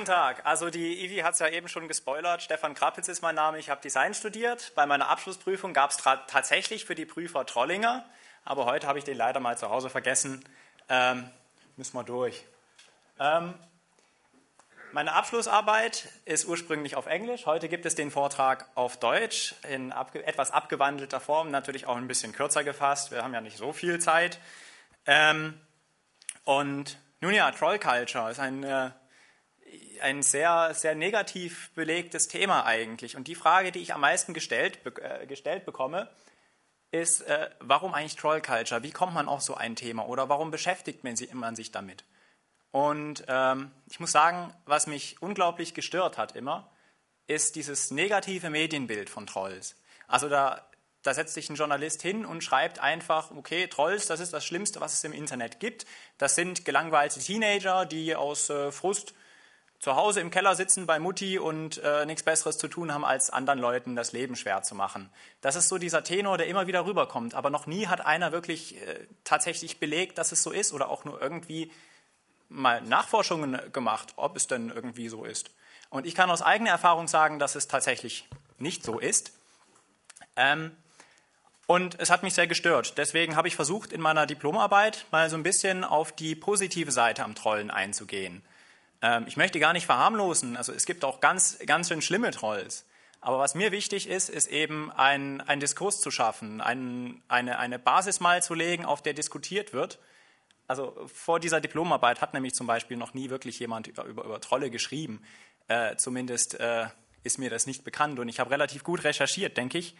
Guten Tag. Also die Ivi hat es ja eben schon gespoilert. Stefan Krappitz ist mein Name. Ich habe Design studiert. Bei meiner Abschlussprüfung gab es tatsächlich für die Prüfer Trollinger, aber heute habe ich den leider mal zu Hause vergessen. Ähm, müssen wir durch. Ähm, meine Abschlussarbeit ist ursprünglich auf Englisch. Heute gibt es den Vortrag auf Deutsch in abge etwas abgewandelter Form, natürlich auch ein bisschen kürzer gefasst. Wir haben ja nicht so viel Zeit. Ähm, und nun ja, Troll Culture ist ein äh, ein sehr, sehr negativ belegtes Thema eigentlich. Und die Frage, die ich am meisten gestellt, äh, gestellt bekomme, ist, äh, warum eigentlich Troll Culture? Wie kommt man auf so ein Thema? Oder warum beschäftigt man, man sich damit? Und ähm, ich muss sagen, was mich unglaublich gestört hat immer, ist dieses negative Medienbild von Trolls. Also da, da setzt sich ein Journalist hin und schreibt einfach, okay, Trolls, das ist das Schlimmste, was es im Internet gibt. Das sind gelangweilte Teenager, die aus äh, Frust zu Hause im Keller sitzen bei Mutti und äh, nichts Besseres zu tun haben, als anderen Leuten das Leben schwer zu machen. Das ist so dieser Tenor, der immer wieder rüberkommt. Aber noch nie hat einer wirklich äh, tatsächlich belegt, dass es so ist oder auch nur irgendwie mal Nachforschungen gemacht, ob es denn irgendwie so ist. Und ich kann aus eigener Erfahrung sagen, dass es tatsächlich nicht so ist. Ähm, und es hat mich sehr gestört. Deswegen habe ich versucht, in meiner Diplomarbeit mal so ein bisschen auf die positive Seite am Trollen einzugehen. Ähm, ich möchte gar nicht verharmlosen, also es gibt auch ganz, ganz schön schlimme Trolls. Aber was mir wichtig ist, ist eben ein, ein Diskurs zu schaffen, ein, eine, eine Basis mal zu legen, auf der diskutiert wird. Also vor dieser Diplomarbeit hat nämlich zum Beispiel noch nie wirklich jemand über, über, über Trolle geschrieben. Äh, zumindest äh, ist mir das nicht bekannt und ich habe relativ gut recherchiert, denke ich.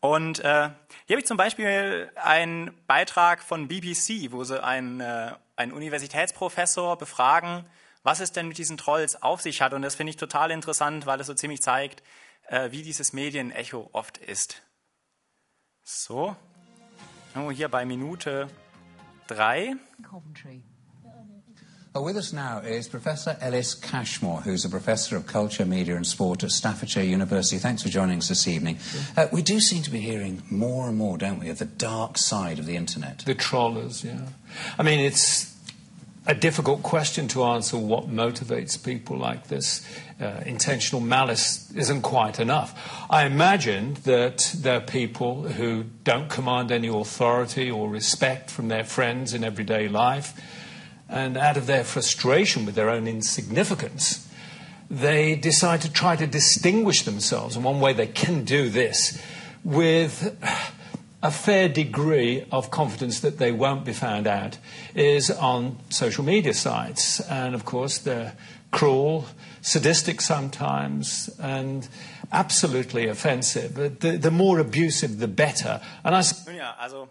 Und äh, hier habe ich zum Beispiel einen Beitrag von BBC, wo sie einen, äh, einen Universitätsprofessor befragen, was es denn mit diesen Trolls auf sich hat. Und das finde ich total interessant, weil es so ziemlich zeigt, äh, wie dieses Medienecho oft ist. So, oh, hier bei Minute drei. Coventry. Well, with us now is Professor Ellis Cashmore, who's a professor of culture, media, and sport at Staffordshire University. Thanks for joining us this evening. Uh, we do seem to be hearing more and more, don't we, of the dark side of the internet. The trollers, yeah. I mean, it's a difficult question to answer what motivates people like this. Uh, intentional malice isn't quite enough. I imagine that there are people who don't command any authority or respect from their friends in everyday life, and out of their frustration with their own insignificance, they decide to try to distinguish themselves. And one way they can do this with a fair degree of confidence that they won't be found out is on social media sites. And of course, they're cruel, sadistic sometimes, and absolutely offensive. The, the more abusive, the better. And I ja, also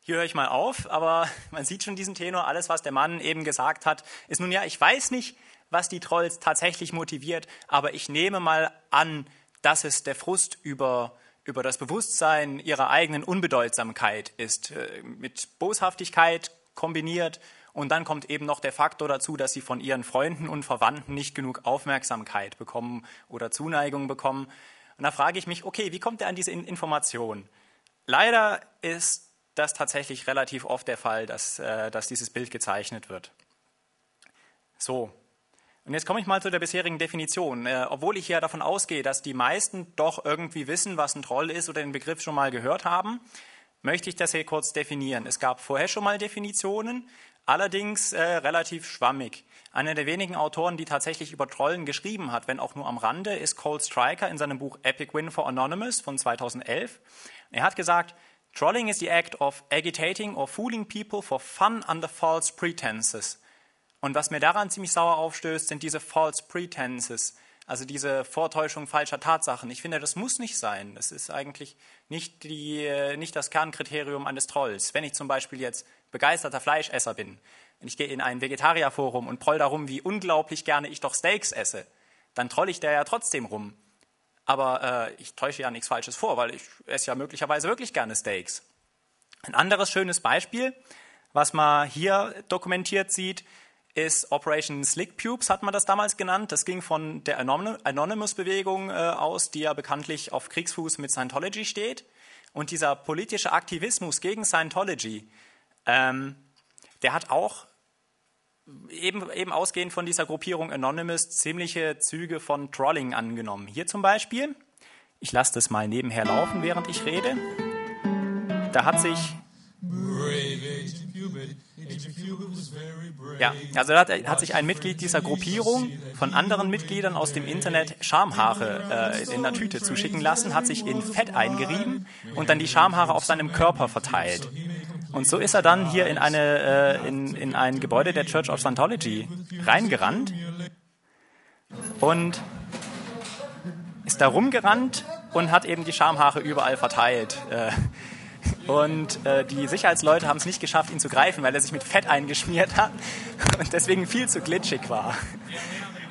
hier höre ich mal auf, aber man sieht schon diesen Tenor. Alles, was der Mann eben gesagt hat, ist nun ja, ich weiß nicht, was die Trolls tatsächlich motiviert, aber ich nehme mal an, dass es der Frust über über das Bewusstsein ihrer eigenen Unbedeutsamkeit ist, äh, mit Boshaftigkeit kombiniert. Und dann kommt eben noch der Faktor dazu, dass sie von ihren Freunden und Verwandten nicht genug Aufmerksamkeit bekommen oder Zuneigung bekommen. Und da frage ich mich, okay, wie kommt er an diese Information? Leider ist das tatsächlich relativ oft der Fall, dass, äh, dass dieses Bild gezeichnet wird. So, und jetzt komme ich mal zu der bisherigen Definition. Äh, obwohl ich ja davon ausgehe, dass die meisten doch irgendwie wissen, was ein Troll ist oder den Begriff schon mal gehört haben, möchte ich das hier kurz definieren. Es gab vorher schon mal Definitionen, allerdings äh, relativ schwammig. Einer der wenigen Autoren, die tatsächlich über Trollen geschrieben hat, wenn auch nur am Rande, ist Cole Stryker in seinem Buch Epic Win for Anonymous von 2011. Er hat gesagt, Trolling is the act of agitating or fooling people for fun under false pretenses. Und was mir daran ziemlich sauer aufstößt, sind diese false pretenses, also diese Vortäuschung falscher Tatsachen. Ich finde, das muss nicht sein. Das ist eigentlich nicht, die, nicht das Kernkriterium eines Trolls. Wenn ich zum Beispiel jetzt begeisterter Fleischesser bin, und ich gehe in ein Vegetarierforum und proll darum, wie unglaublich gerne ich doch Steaks esse, dann troll ich da ja trotzdem rum. Aber äh, ich täusche ja nichts Falsches vor, weil ich esse ja möglicherweise wirklich gerne Steaks. Ein anderes schönes Beispiel, was man hier dokumentiert sieht, ist Operation Slick Pubes, hat man das damals genannt. Das ging von der Anonymous-Bewegung äh, aus, die ja bekanntlich auf Kriegsfuß mit Scientology steht. Und dieser politische Aktivismus gegen Scientology, ähm, der hat auch eben, eben ausgehend von dieser Gruppierung Anonymous ziemliche Züge von Trolling angenommen. Hier zum Beispiel, ich lasse das mal nebenher laufen, während ich rede. Da hat sich ja, also hat, hat sich ein Mitglied dieser Gruppierung von anderen Mitgliedern aus dem Internet Schamhaare äh, in der Tüte zuschicken lassen, hat sich in Fett eingerieben und dann die Schamhaare auf seinem Körper verteilt. Und so ist er dann hier in, eine, äh, in, in ein Gebäude der Church of Scientology reingerannt und ist da rumgerannt und hat eben die Schamhaare überall verteilt. Äh, und äh, die Sicherheitsleute haben es nicht geschafft, ihn zu greifen, weil er sich mit Fett eingeschmiert hat und deswegen viel zu glitschig war.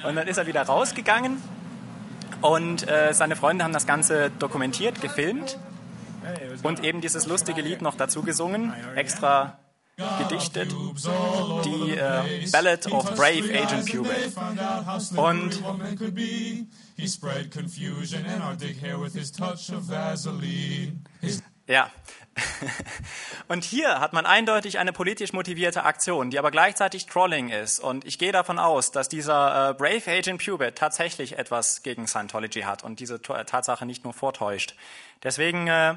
Und dann ist er wieder rausgegangen und äh, seine Freunde haben das Ganze dokumentiert, gefilmt und eben dieses lustige Lied noch dazu gesungen, extra gedichtet, die äh, Ballad of Brave Agent Pubit. Und ja, und hier hat man eindeutig eine politisch motivierte Aktion, die aber gleichzeitig Trolling ist. Und ich gehe davon aus, dass dieser äh, Brave Agent Pubit tatsächlich etwas gegen Scientology hat und diese Tatsache nicht nur vortäuscht. Deswegen äh,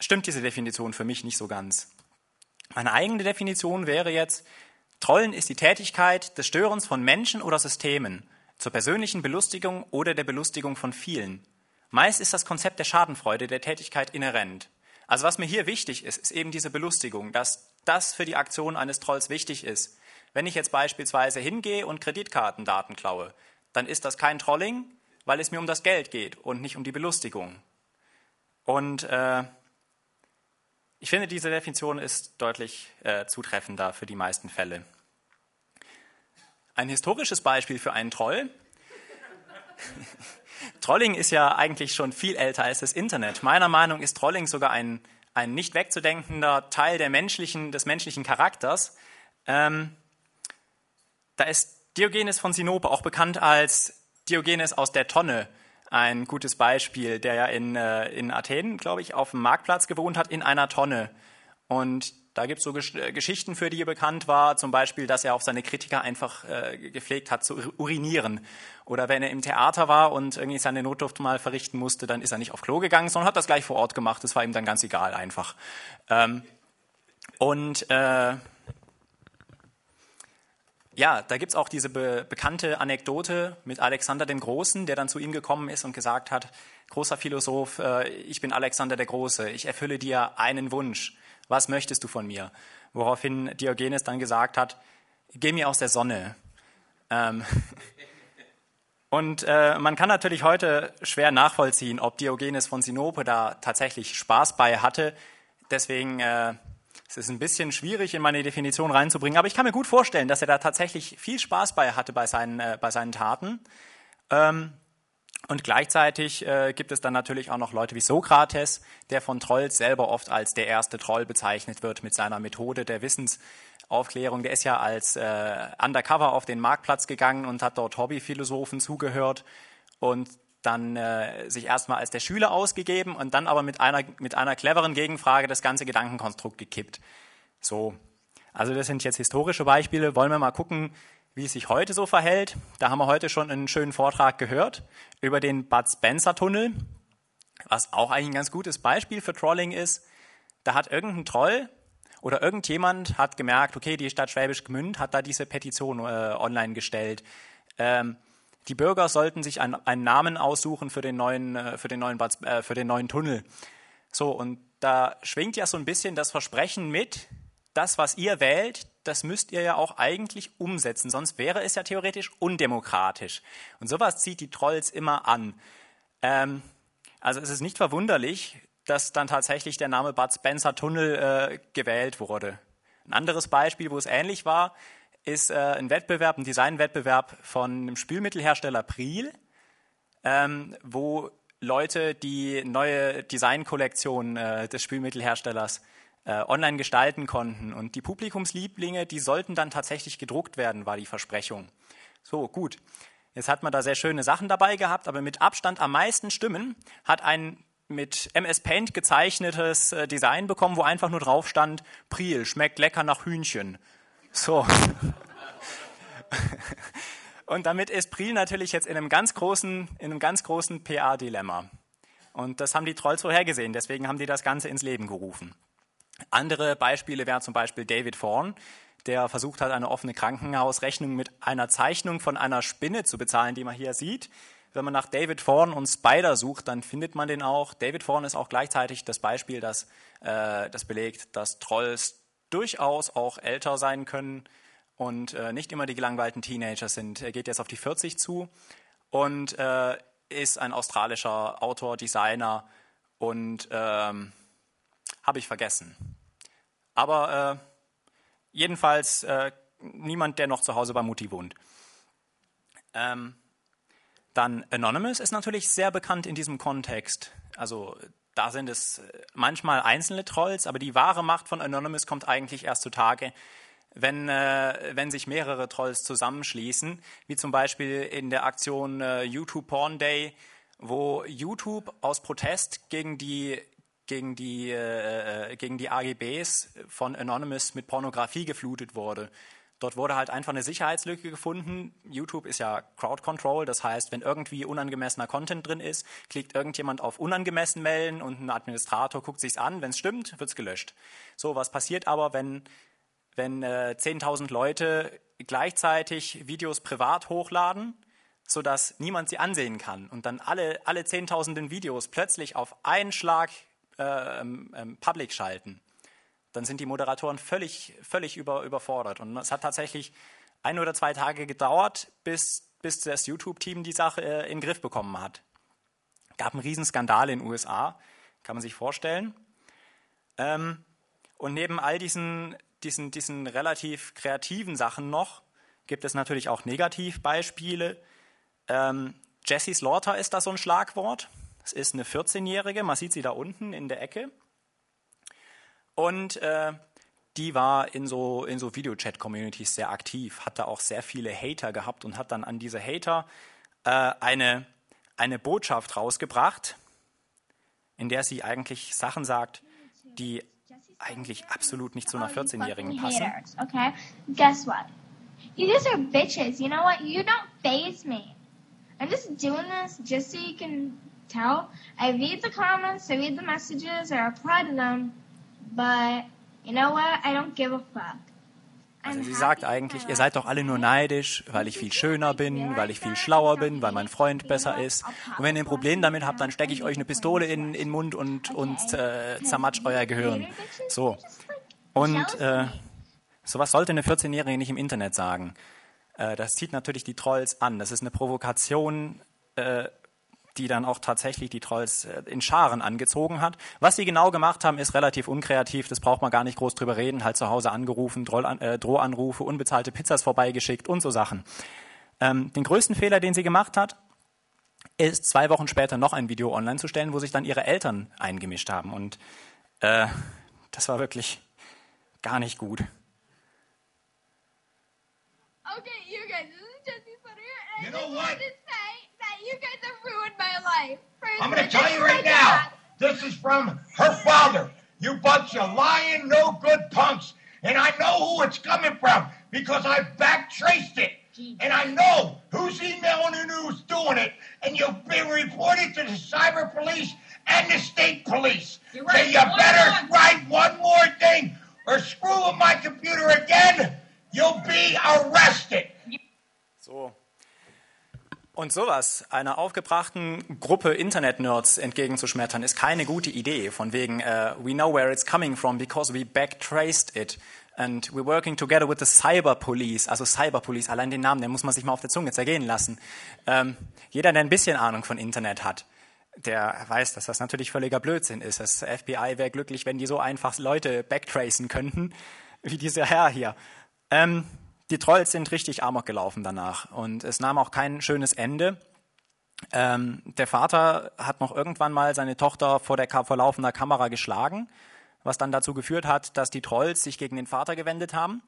stimmt diese Definition für mich nicht so ganz. Meine eigene Definition wäre jetzt, Trollen ist die Tätigkeit des Störens von Menschen oder Systemen zur persönlichen Belustigung oder der Belustigung von vielen. Meist ist das Konzept der Schadenfreude der Tätigkeit inhärent. Also was mir hier wichtig ist, ist eben diese Belustigung, dass das für die Aktion eines Trolls wichtig ist. Wenn ich jetzt beispielsweise hingehe und Kreditkartendaten klaue, dann ist das kein Trolling, weil es mir um das Geld geht und nicht um die Belustigung. Und äh, ich finde, diese Definition ist deutlich äh, zutreffender für die meisten Fälle. Ein historisches Beispiel für einen Troll. Trolling ist ja eigentlich schon viel älter als das Internet. Meiner Meinung nach ist Trolling sogar ein, ein nicht wegzudenkender Teil der menschlichen, des menschlichen Charakters. Ähm, da ist Diogenes von Sinope auch bekannt als Diogenes aus der Tonne ein gutes Beispiel, der ja in, äh, in Athen, glaube ich, auf dem Marktplatz gewohnt hat, in einer Tonne. Und da gibt es so Gesch äh, Geschichten, für die er bekannt war, zum Beispiel, dass er auf seine Kritiker einfach äh, gepflegt hat zu urinieren. Oder wenn er im Theater war und irgendwie seine Notdurft mal verrichten musste, dann ist er nicht auf Klo gegangen, sondern hat das gleich vor Ort gemacht. Das war ihm dann ganz egal einfach. Ähm, und äh, ja, da gibt es auch diese be bekannte Anekdote mit Alexander dem Großen, der dann zu ihm gekommen ist und gesagt hat, großer Philosoph, äh, ich bin Alexander der Große, ich erfülle dir einen Wunsch. Was möchtest du von mir? Woraufhin Diogenes dann gesagt hat, geh mir aus der Sonne. Ähm und äh, man kann natürlich heute schwer nachvollziehen, ob Diogenes von Sinope da tatsächlich Spaß bei hatte. Deswegen äh, es ist ein bisschen schwierig in meine Definition reinzubringen, aber ich kann mir gut vorstellen, dass er da tatsächlich viel Spaß bei hatte bei seinen, äh, bei seinen Taten. Ähm, und gleichzeitig äh, gibt es dann natürlich auch noch Leute wie Sokrates, der von Trolls selber oft als der erste Troll bezeichnet wird mit seiner Methode der Wissensaufklärung. Der ist ja als äh, Undercover auf den Marktplatz gegangen und hat dort Hobbyphilosophen zugehört und dann äh, sich erstmal als der Schüler ausgegeben und dann aber mit einer, mit einer cleveren Gegenfrage das ganze Gedankenkonstrukt gekippt. So, also das sind jetzt historische Beispiele. Wollen wir mal gucken, wie es sich heute so verhält? Da haben wir heute schon einen schönen Vortrag gehört über den Bud Spencer Tunnel, was auch eigentlich ein ganz gutes Beispiel für Trolling ist. Da hat irgendein Troll oder irgendjemand hat gemerkt, okay, die Stadt Schwäbisch Gmünd hat da diese Petition äh, online gestellt. Ähm, die Bürger sollten sich einen, einen Namen aussuchen für den neuen, äh, für den neuen, äh, für den neuen Tunnel. So, und da schwingt ja so ein bisschen das Versprechen mit, das, was ihr wählt, das müsst ihr ja auch eigentlich umsetzen, sonst wäre es ja theoretisch undemokratisch. Und sowas zieht die Trolls immer an. Ähm, also es ist nicht verwunderlich, dass dann tatsächlich der Name Bud Spencer Tunnel äh, gewählt wurde. Ein anderes Beispiel, wo es ähnlich war, ist äh, ein Wettbewerb, ein Designwettbewerb von einem Spülmittelhersteller Priel, ähm, wo Leute die neue Designkollektion äh, des Spülmittelherstellers äh, online gestalten konnten. Und die Publikumslieblinge, die sollten dann tatsächlich gedruckt werden, war die Versprechung. So, gut. Jetzt hat man da sehr schöne Sachen dabei gehabt, aber mit Abstand am meisten Stimmen hat ein mit MS Paint gezeichnetes äh, Design bekommen, wo einfach nur drauf stand, Priel, schmeckt lecker nach Hühnchen. So. Und damit ist Priel natürlich jetzt in einem ganz großen, in einem ganz großen PA-Dilemma. Und das haben die Trolls vorhergesehen, deswegen haben die das Ganze ins Leben gerufen. Andere Beispiele wären zum Beispiel David Thorne, der versucht hat, eine offene Krankenhausrechnung mit einer Zeichnung von einer Spinne zu bezahlen, die man hier sieht. Wenn man nach David Thorne und Spider sucht, dann findet man den auch. David Thorne ist auch gleichzeitig das Beispiel, das, äh, das belegt, dass Trolls durchaus auch älter sein können und äh, nicht immer die gelangweilten Teenager sind. Er geht jetzt auf die 40 zu und äh, ist ein australischer Autor, Designer und ähm, habe ich vergessen. Aber äh, jedenfalls äh, niemand, der noch zu Hause bei Mutti wohnt. Ähm, dann Anonymous ist natürlich sehr bekannt in diesem Kontext. Also da sind es manchmal einzelne Trolls, aber die wahre Macht von Anonymous kommt eigentlich erst zutage, wenn, äh, wenn sich mehrere Trolls zusammenschließen, wie zum Beispiel in der Aktion äh, YouTube Porn Day, wo YouTube aus Protest gegen die gegen die, äh, gegen die AGBs von Anonymous mit Pornografie geflutet wurde. Dort wurde halt einfach eine Sicherheitslücke gefunden. YouTube ist ja Crowd Control, das heißt, wenn irgendwie unangemessener Content drin ist, klickt irgendjemand auf unangemessen melden und ein Administrator guckt sich's an. Wenn es stimmt, wird's gelöscht. So, was passiert aber, wenn wenn äh, 10.000 Leute gleichzeitig Videos privat hochladen, sodass niemand sie ansehen kann und dann alle, alle 10.000 Videos plötzlich auf einen Schlag äh, ähm, public schalten, dann sind die Moderatoren völlig, völlig über, überfordert. Und es hat tatsächlich ein oder zwei Tage gedauert, bis, bis das YouTube-Team die Sache äh, in den Griff bekommen hat. Gab einen Riesenskandal in den USA, kann man sich vorstellen. Ähm, und neben all diesen diesen, diesen relativ kreativen Sachen noch gibt es natürlich auch Negativbeispiele. Ähm, Jessie Slaughter ist da so ein Schlagwort. Das ist eine 14-Jährige, man sieht sie da unten in der Ecke. Und äh, die war in so, in so Videochat-Communities sehr aktiv, hat da auch sehr viele Hater gehabt und hat dann an diese Hater äh, eine, eine Botschaft rausgebracht, in der sie eigentlich Sachen sagt, die eigentlich absolut nicht zu einer 14-Jährigen passen. Okay, guess what? You guys are bitches. You know what? You don't phase me. I'm just doing this just so you can tell. I read the comments, I read the messages, I reply to them, but you know what? I don't give a fuck. Also sie sagt eigentlich, ihr seid doch alle nur neidisch, weil ich viel schöner bin, weil ich viel schlauer bin, weil mein Freund besser ist. Und wenn ihr ein Problem damit habt, dann stecke ich euch eine Pistole in, in den Mund und, und äh, zermatsch euer Gehirn. So. Und äh, sowas sollte eine 14-Jährige nicht im Internet sagen. Äh, das zieht natürlich die Trolls an. Das ist eine Provokation äh, die dann auch tatsächlich die Trolls äh, in Scharen angezogen hat. Was sie genau gemacht haben, ist relativ unkreativ. Das braucht man gar nicht groß drüber reden. Halt zu Hause angerufen, äh, Drohanrufe, unbezahlte Pizzas vorbeigeschickt und so Sachen. Ähm, den größten Fehler, den sie gemacht hat, ist zwei Wochen später noch ein Video online zu stellen, wo sich dann ihre Eltern eingemischt haben. Und äh, das war wirklich gar nicht gut. Okay, you guys, this is Jesse Sutter. You know what? You guys have ruined my life. I'm going to tell you right now. This is from her father. You bunch of lying, no good punks. And I know who it's coming from because I back traced it. And I know who's emailing and who's doing it. And you'll be reported to the cyber police and the state police. You're right. So you better write one more thing or screw with my computer again. You'll be arrested. So. Und sowas einer aufgebrachten Gruppe Internet-Nerds entgegenzuschmettern, ist keine gute Idee. Von wegen, uh, we know where it's coming from because we backtraced it. And we're working together with the Cyber Police. Also Cyber Police, allein den Namen, den muss man sich mal auf der Zunge zergehen lassen. Ähm, jeder, der ein bisschen Ahnung von Internet hat, der weiß, dass das natürlich völliger Blödsinn ist. Das FBI wäre glücklich, wenn die so einfach Leute backtracen könnten, wie dieser Herr hier. Ähm, die Trolls sind richtig amok gelaufen danach und es nahm auch kein schönes Ende. Ähm, der Vater hat noch irgendwann mal seine Tochter vor, der, vor laufender Kamera geschlagen, was dann dazu geführt hat, dass die Trolls sich gegen den Vater gewendet haben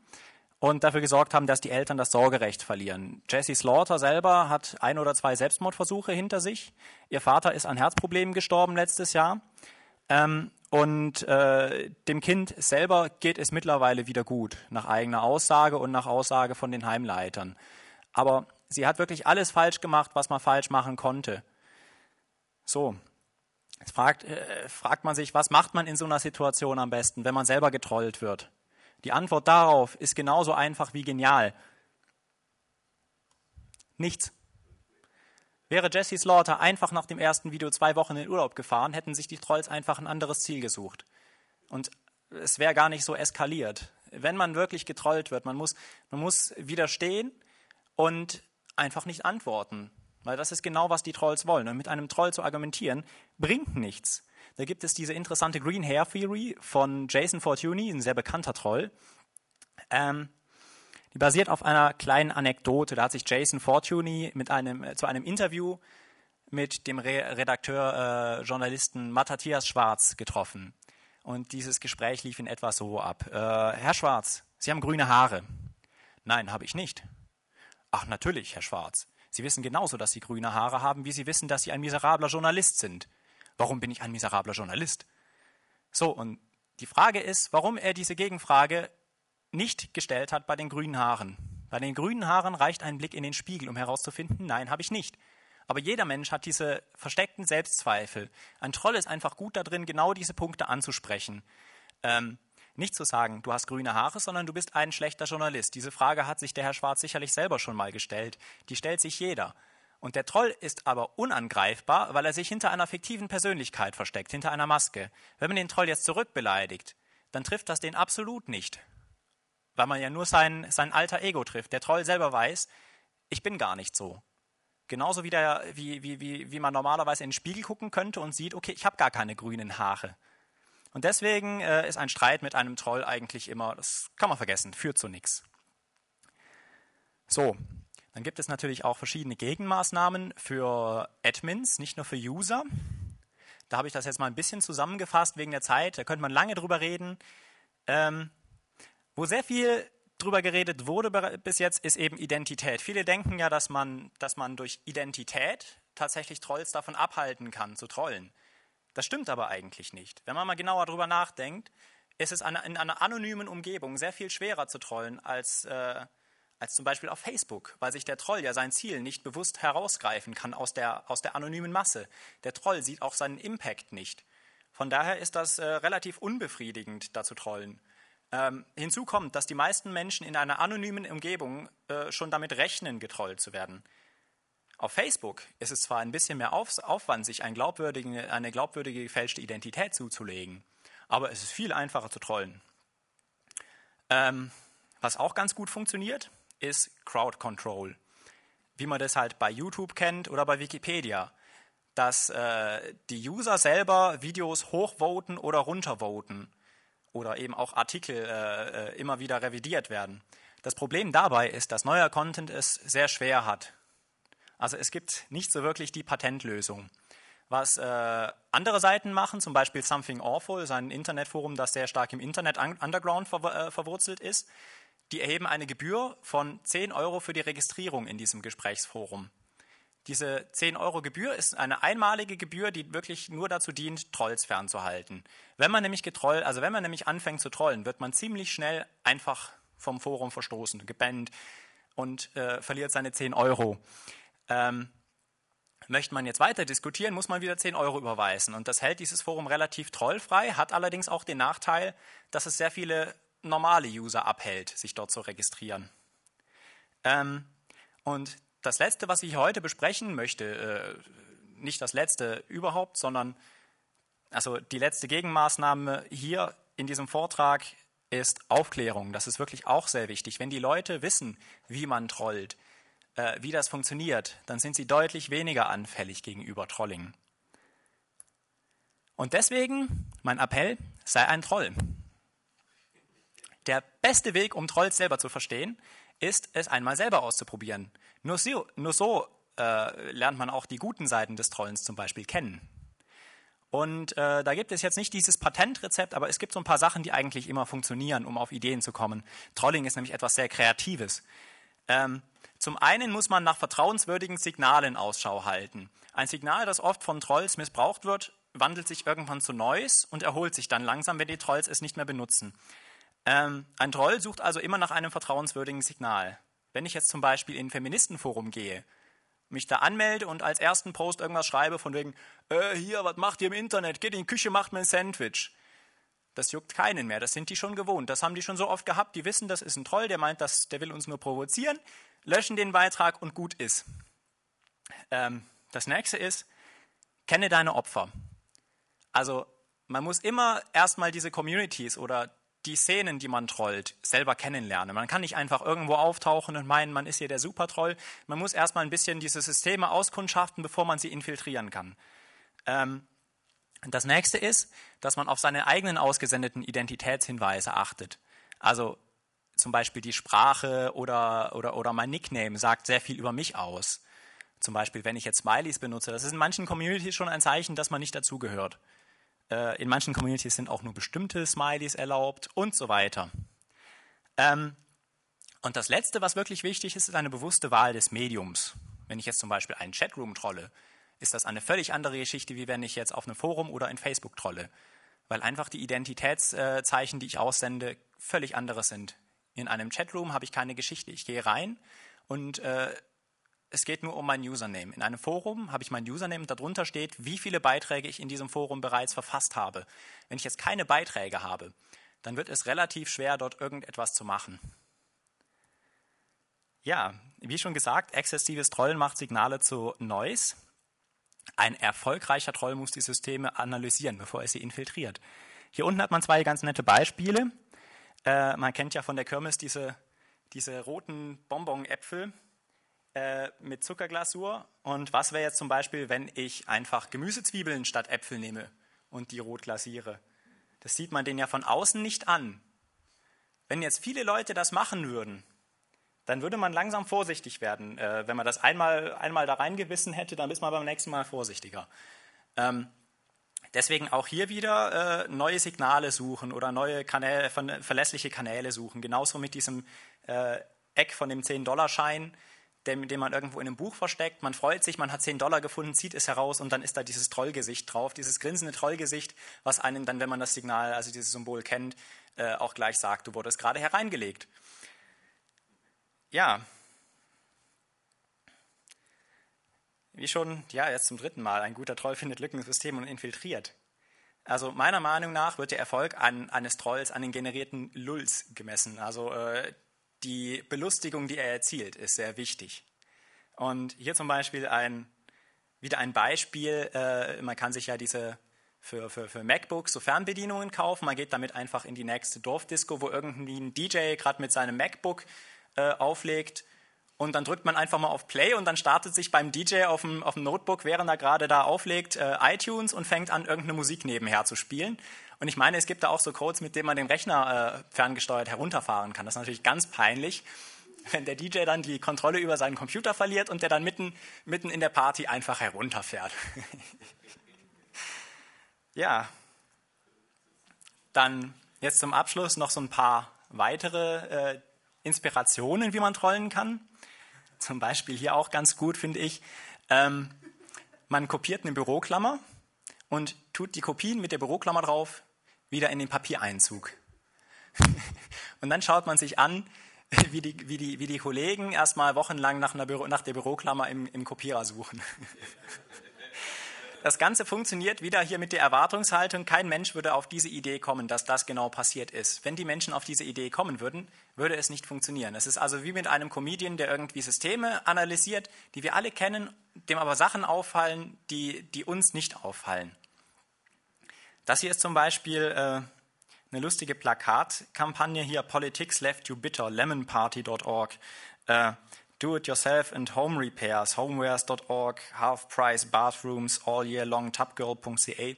und dafür gesorgt haben, dass die Eltern das Sorgerecht verlieren. Jesse Slaughter selber hat ein oder zwei Selbstmordversuche hinter sich. Ihr Vater ist an Herzproblemen gestorben letztes Jahr. Ähm, und äh, dem Kind selber geht es mittlerweile wieder gut, nach eigener Aussage und nach Aussage von den Heimleitern. Aber sie hat wirklich alles falsch gemacht, was man falsch machen konnte. So, jetzt fragt, äh, fragt man sich, was macht man in so einer Situation am besten, wenn man selber getrollt wird? Die Antwort darauf ist genauso einfach wie genial. Nichts. Wäre Jesse Slaughter einfach nach dem ersten Video zwei Wochen in Urlaub gefahren, hätten sich die Trolls einfach ein anderes Ziel gesucht. Und es wäre gar nicht so eskaliert. Wenn man wirklich getrollt wird, man muss, man muss widerstehen und einfach nicht antworten. Weil das ist genau, was die Trolls wollen. Und mit einem Troll zu argumentieren, bringt nichts. Da gibt es diese interessante Green Hair Theory von Jason Fortuny, ein sehr bekannter Troll. Ähm, die basiert auf einer kleinen Anekdote. Da hat sich Jason Fortuny mit einem, äh, zu einem Interview mit dem Re Redakteur, äh, Journalisten Matthias Schwarz getroffen. Und dieses Gespräch lief in etwa so ab. Äh, Herr Schwarz, Sie haben grüne Haare. Nein, habe ich nicht. Ach, natürlich, Herr Schwarz. Sie wissen genauso, dass Sie grüne Haare haben, wie Sie wissen, dass Sie ein miserabler Journalist sind. Warum bin ich ein miserabler Journalist? So, und die Frage ist, warum er diese Gegenfrage nicht gestellt hat bei den grünen Haaren. Bei den grünen Haaren reicht ein Blick in den Spiegel, um herauszufinden, nein, habe ich nicht. Aber jeder Mensch hat diese versteckten Selbstzweifel. Ein Troll ist einfach gut darin, genau diese Punkte anzusprechen. Ähm, nicht zu sagen, du hast grüne Haare, sondern du bist ein schlechter Journalist. Diese Frage hat sich der Herr Schwarz sicherlich selber schon mal gestellt. Die stellt sich jeder. Und der Troll ist aber unangreifbar, weil er sich hinter einer fiktiven Persönlichkeit versteckt, hinter einer Maske. Wenn man den Troll jetzt zurückbeleidigt, dann trifft das den absolut nicht weil man ja nur sein, sein alter Ego trifft. Der Troll selber weiß, ich bin gar nicht so. Genauso wie, der, wie, wie, wie, wie man normalerweise in den Spiegel gucken könnte und sieht, okay, ich habe gar keine grünen Haare. Und deswegen äh, ist ein Streit mit einem Troll eigentlich immer, das kann man vergessen, führt zu nichts. So, dann gibt es natürlich auch verschiedene Gegenmaßnahmen für Admins, nicht nur für User. Da habe ich das jetzt mal ein bisschen zusammengefasst wegen der Zeit. Da könnte man lange drüber reden. Ähm, wo sehr viel drüber geredet wurde bis jetzt, ist eben Identität. Viele denken ja, dass man, dass man durch Identität tatsächlich Trolls davon abhalten kann, zu trollen. Das stimmt aber eigentlich nicht. Wenn man mal genauer drüber nachdenkt, ist es in einer anonymen Umgebung sehr viel schwerer zu trollen als, äh, als zum Beispiel auf Facebook, weil sich der Troll ja sein Ziel nicht bewusst herausgreifen kann aus der, aus der anonymen Masse. Der Troll sieht auch seinen Impact nicht. Von daher ist das äh, relativ unbefriedigend, da zu trollen. Ähm, hinzu kommt, dass die meisten Menschen in einer anonymen Umgebung äh, schon damit rechnen, getrollt zu werden. Auf Facebook ist es zwar ein bisschen mehr Auf Aufwand, sich ein glaubwürdige, eine glaubwürdige gefälschte Identität zuzulegen, aber es ist viel einfacher zu trollen. Ähm, was auch ganz gut funktioniert, ist Crowd Control. Wie man das halt bei YouTube kennt oder bei Wikipedia. Dass äh, die User selber Videos hochvoten oder runtervoten oder eben auch Artikel äh, äh, immer wieder revidiert werden. Das Problem dabei ist, dass neuer Content es sehr schwer hat. Also es gibt nicht so wirklich die Patentlösung. Was äh, andere Seiten machen, zum Beispiel Something Awful, sein Internetforum, das sehr stark im Internet Underground ver äh, verwurzelt ist, die erheben eine Gebühr von 10 Euro für die Registrierung in diesem Gesprächsforum. Diese 10 Euro Gebühr ist eine einmalige Gebühr, die wirklich nur dazu dient, Trolls fernzuhalten. Wenn man nämlich getroll, also wenn man nämlich anfängt zu trollen, wird man ziemlich schnell einfach vom Forum verstoßen, gebannt und äh, verliert seine 10 Euro. Ähm, möchte man jetzt weiter diskutieren, muss man wieder 10 Euro überweisen. Und das hält dieses Forum relativ trollfrei, hat allerdings auch den Nachteil, dass es sehr viele normale User abhält, sich dort zu registrieren. Ähm, und das Letzte, was ich heute besprechen möchte, äh, nicht das Letzte überhaupt, sondern also die letzte Gegenmaßnahme hier in diesem Vortrag ist Aufklärung. Das ist wirklich auch sehr wichtig. Wenn die Leute wissen, wie man trollt, äh, wie das funktioniert, dann sind sie deutlich weniger anfällig gegenüber Trolling. Und deswegen mein Appell, sei ein Troll. Der beste Weg, um Trolls selber zu verstehen, ist es einmal selber auszuprobieren. Nur so, nur so äh, lernt man auch die guten Seiten des Trollens zum Beispiel kennen. Und äh, da gibt es jetzt nicht dieses Patentrezept, aber es gibt so ein paar Sachen, die eigentlich immer funktionieren, um auf Ideen zu kommen. Trolling ist nämlich etwas sehr Kreatives. Ähm, zum einen muss man nach vertrauenswürdigen Signalen Ausschau halten. Ein Signal, das oft von Trolls missbraucht wird, wandelt sich irgendwann zu Neues und erholt sich dann langsam, wenn die Trolls es nicht mehr benutzen. Ähm, ein Troll sucht also immer nach einem vertrauenswürdigen Signal. Wenn ich jetzt zum Beispiel in ein Feministenforum gehe, mich da anmelde und als ersten Post irgendwas schreibe von wegen, äh, hier, was macht ihr im Internet? Geht in die Küche, macht mir ein Sandwich. Das juckt keinen mehr, das sind die schon gewohnt. Das haben die schon so oft gehabt, die wissen, das ist ein Troll, der meint, dass, der will uns nur provozieren, löschen den Beitrag und gut ist. Ähm, das nächste ist, kenne deine Opfer. Also man muss immer erstmal diese Communities oder die Szenen, die man trollt, selber kennenlernen. Man kann nicht einfach irgendwo auftauchen und meinen, man ist hier der Supertroll. Man muss erstmal ein bisschen diese Systeme auskundschaften, bevor man sie infiltrieren kann. Ähm, das nächste ist, dass man auf seine eigenen ausgesendeten Identitätshinweise achtet. Also zum Beispiel die Sprache oder, oder, oder mein Nickname sagt sehr viel über mich aus. Zum Beispiel, wenn ich jetzt Smileys benutze, das ist in manchen Communities schon ein Zeichen, dass man nicht dazugehört. Äh, in manchen Communities sind auch nur bestimmte Smileys erlaubt und so weiter. Ähm, und das Letzte, was wirklich wichtig ist, ist eine bewusste Wahl des Mediums. Wenn ich jetzt zum Beispiel einen Chatroom trolle, ist das eine völlig andere Geschichte, wie wenn ich jetzt auf einem Forum oder in Facebook trolle. Weil einfach die Identitätszeichen, die ich aussende, völlig andere sind. In einem Chatroom habe ich keine Geschichte. Ich gehe rein und äh, es geht nur um mein Username. In einem Forum habe ich mein Username und darunter steht, wie viele Beiträge ich in diesem Forum bereits verfasst habe. Wenn ich jetzt keine Beiträge habe, dann wird es relativ schwer, dort irgendetwas zu machen. Ja, wie schon gesagt, exzessives Trollen macht Signale zu Noise. Ein erfolgreicher Troll muss die Systeme analysieren, bevor er sie infiltriert. Hier unten hat man zwei ganz nette Beispiele. Äh, man kennt ja von der Kirmes diese, diese roten Bonbon-Äpfel, äh, mit Zuckerglasur. Und was wäre jetzt zum Beispiel, wenn ich einfach Gemüsezwiebeln statt Äpfel nehme und die rot glasiere? Das sieht man den ja von außen nicht an. Wenn jetzt viele Leute das machen würden, dann würde man langsam vorsichtig werden. Äh, wenn man das einmal, einmal da reingewissen hätte, dann ist man beim nächsten Mal vorsichtiger. Ähm, deswegen auch hier wieder äh, neue Signale suchen oder neue Kanäle, verlässliche Kanäle suchen. Genauso mit diesem äh, Eck von dem 10-Dollar-Schein den, den man irgendwo in einem Buch versteckt. Man freut sich, man hat 10 Dollar gefunden, zieht es heraus und dann ist da dieses Trollgesicht drauf, dieses grinsende Trollgesicht, was einem dann, wenn man das Signal, also dieses Symbol kennt, äh, auch gleich sagt, du wurdest gerade hereingelegt. Ja. Wie schon, ja, jetzt zum dritten Mal, ein guter Troll findet Lücken im System und infiltriert. Also meiner Meinung nach wird der Erfolg an, eines Trolls an den generierten Lulls gemessen. Also äh, die Belustigung, die er erzielt, ist sehr wichtig. Und hier zum Beispiel ein, wieder ein Beispiel, äh, man kann sich ja diese für, für, für MacBooks so Fernbedienungen kaufen. Man geht damit einfach in die nächste Dorfdisco, wo irgendwie ein DJ gerade mit seinem MacBook äh, auflegt. Und dann drückt man einfach mal auf Play und dann startet sich beim DJ auf dem, auf dem Notebook, während er gerade da auflegt, äh, iTunes und fängt an, irgendeine Musik nebenher zu spielen. Und ich meine, es gibt da auch so Codes, mit denen man den Rechner äh, ferngesteuert herunterfahren kann. Das ist natürlich ganz peinlich, wenn der DJ dann die Kontrolle über seinen Computer verliert und der dann mitten, mitten in der Party einfach herunterfährt. ja, dann jetzt zum Abschluss noch so ein paar weitere äh, Inspirationen, wie man trollen kann. Zum Beispiel hier auch ganz gut, finde ich. Ähm, man kopiert eine Büroklammer und tut die Kopien mit der Büroklammer drauf wieder in den Papiereinzug. Und dann schaut man sich an, wie die, wie die, wie die Kollegen erstmal wochenlang nach, Büro, nach der Büroklammer im, im Kopierer suchen. Das Ganze funktioniert wieder hier mit der Erwartungshaltung. Kein Mensch würde auf diese Idee kommen, dass das genau passiert ist. Wenn die Menschen auf diese Idee kommen würden, würde es nicht funktionieren. Es ist also wie mit einem Comedian, der irgendwie Systeme analysiert, die wir alle kennen, dem aber Sachen auffallen, die, die uns nicht auffallen. Das hier ist zum Beispiel äh, eine lustige Plakatkampagne hier, Politics Left You Bitter, lemonparty.org, äh, Do-it-yourself and home repairs, homewares.org, half-price bathrooms, all year long, tubgirl.ca.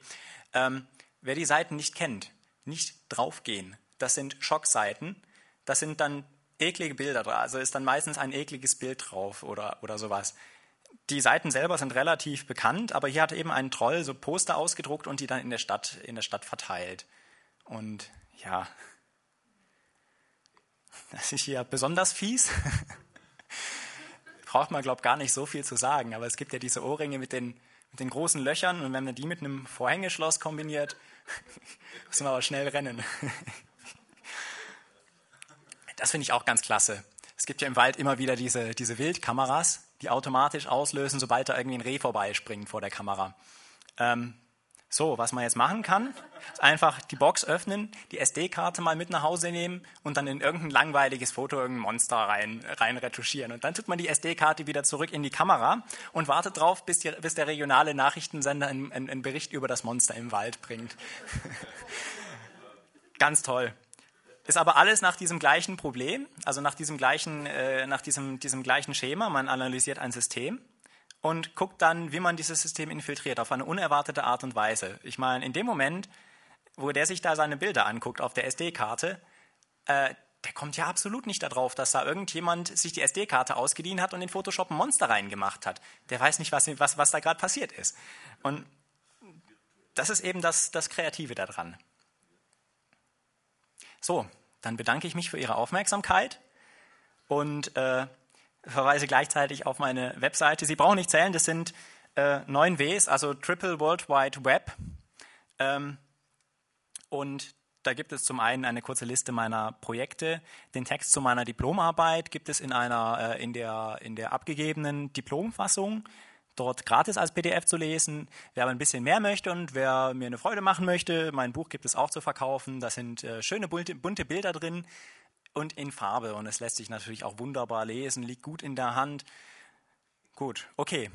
Ähm, wer die Seiten nicht kennt, nicht draufgehen. Das sind Schockseiten. Das sind dann eklige Bilder drauf. Also ist dann meistens ein ekliges Bild drauf oder, oder sowas die Seiten selber sind relativ bekannt, aber hier hat eben ein Troll so Poster ausgedruckt und die dann in der Stadt, in der Stadt verteilt. Und ja, das ist hier besonders fies. Braucht man, glaube ich, gar nicht so viel zu sagen, aber es gibt ja diese Ohrringe mit den, mit den großen Löchern. Und wenn man die mit einem Vorhängeschloss kombiniert, muss man aber schnell rennen. Das finde ich auch ganz klasse. Es gibt ja im Wald immer wieder diese, diese Wildkameras, die automatisch auslösen, sobald da irgendwie ein Reh vorbeispringt vor der Kamera. Ähm, so, was man jetzt machen kann, ist einfach die Box öffnen, die SD-Karte mal mit nach Hause nehmen und dann in irgendein langweiliges Foto irgendein Monster rein, rein retuschieren. Und dann tut man die SD-Karte wieder zurück in die Kamera und wartet drauf, bis, die, bis der regionale Nachrichtensender einen, einen Bericht über das Monster im Wald bringt. Ganz toll. Ist aber alles nach diesem gleichen Problem, also nach diesem gleichen, äh, nach diesem, diesem gleichen Schema. Man analysiert ein System und guckt dann, wie man dieses System infiltriert, auf eine unerwartete Art und Weise. Ich meine, in dem Moment, wo der sich da seine Bilder anguckt auf der SD-Karte, äh, der kommt ja absolut nicht darauf, dass da irgendjemand sich die SD-Karte ausgeliehen hat und in Photoshop ein Monster reingemacht hat. Der weiß nicht, was, was, was da gerade passiert ist. Und das ist eben das, das Kreative daran. So, dann bedanke ich mich für Ihre Aufmerksamkeit und äh, verweise gleichzeitig auf meine Webseite. Sie brauchen nicht zählen, das sind äh, neun Ws, also Triple World Wide Web. Ähm, und da gibt es zum einen eine kurze Liste meiner Projekte. Den Text zu meiner Diplomarbeit gibt es in einer äh, in der in der abgegebenen Diplomfassung dort gratis als PDF zu lesen. Wer aber ein bisschen mehr möchte und wer mir eine Freude machen möchte, mein Buch gibt es auch zu verkaufen. Da sind äh, schöne bunte, bunte Bilder drin und in Farbe. Und es lässt sich natürlich auch wunderbar lesen, liegt gut in der Hand. Gut, okay.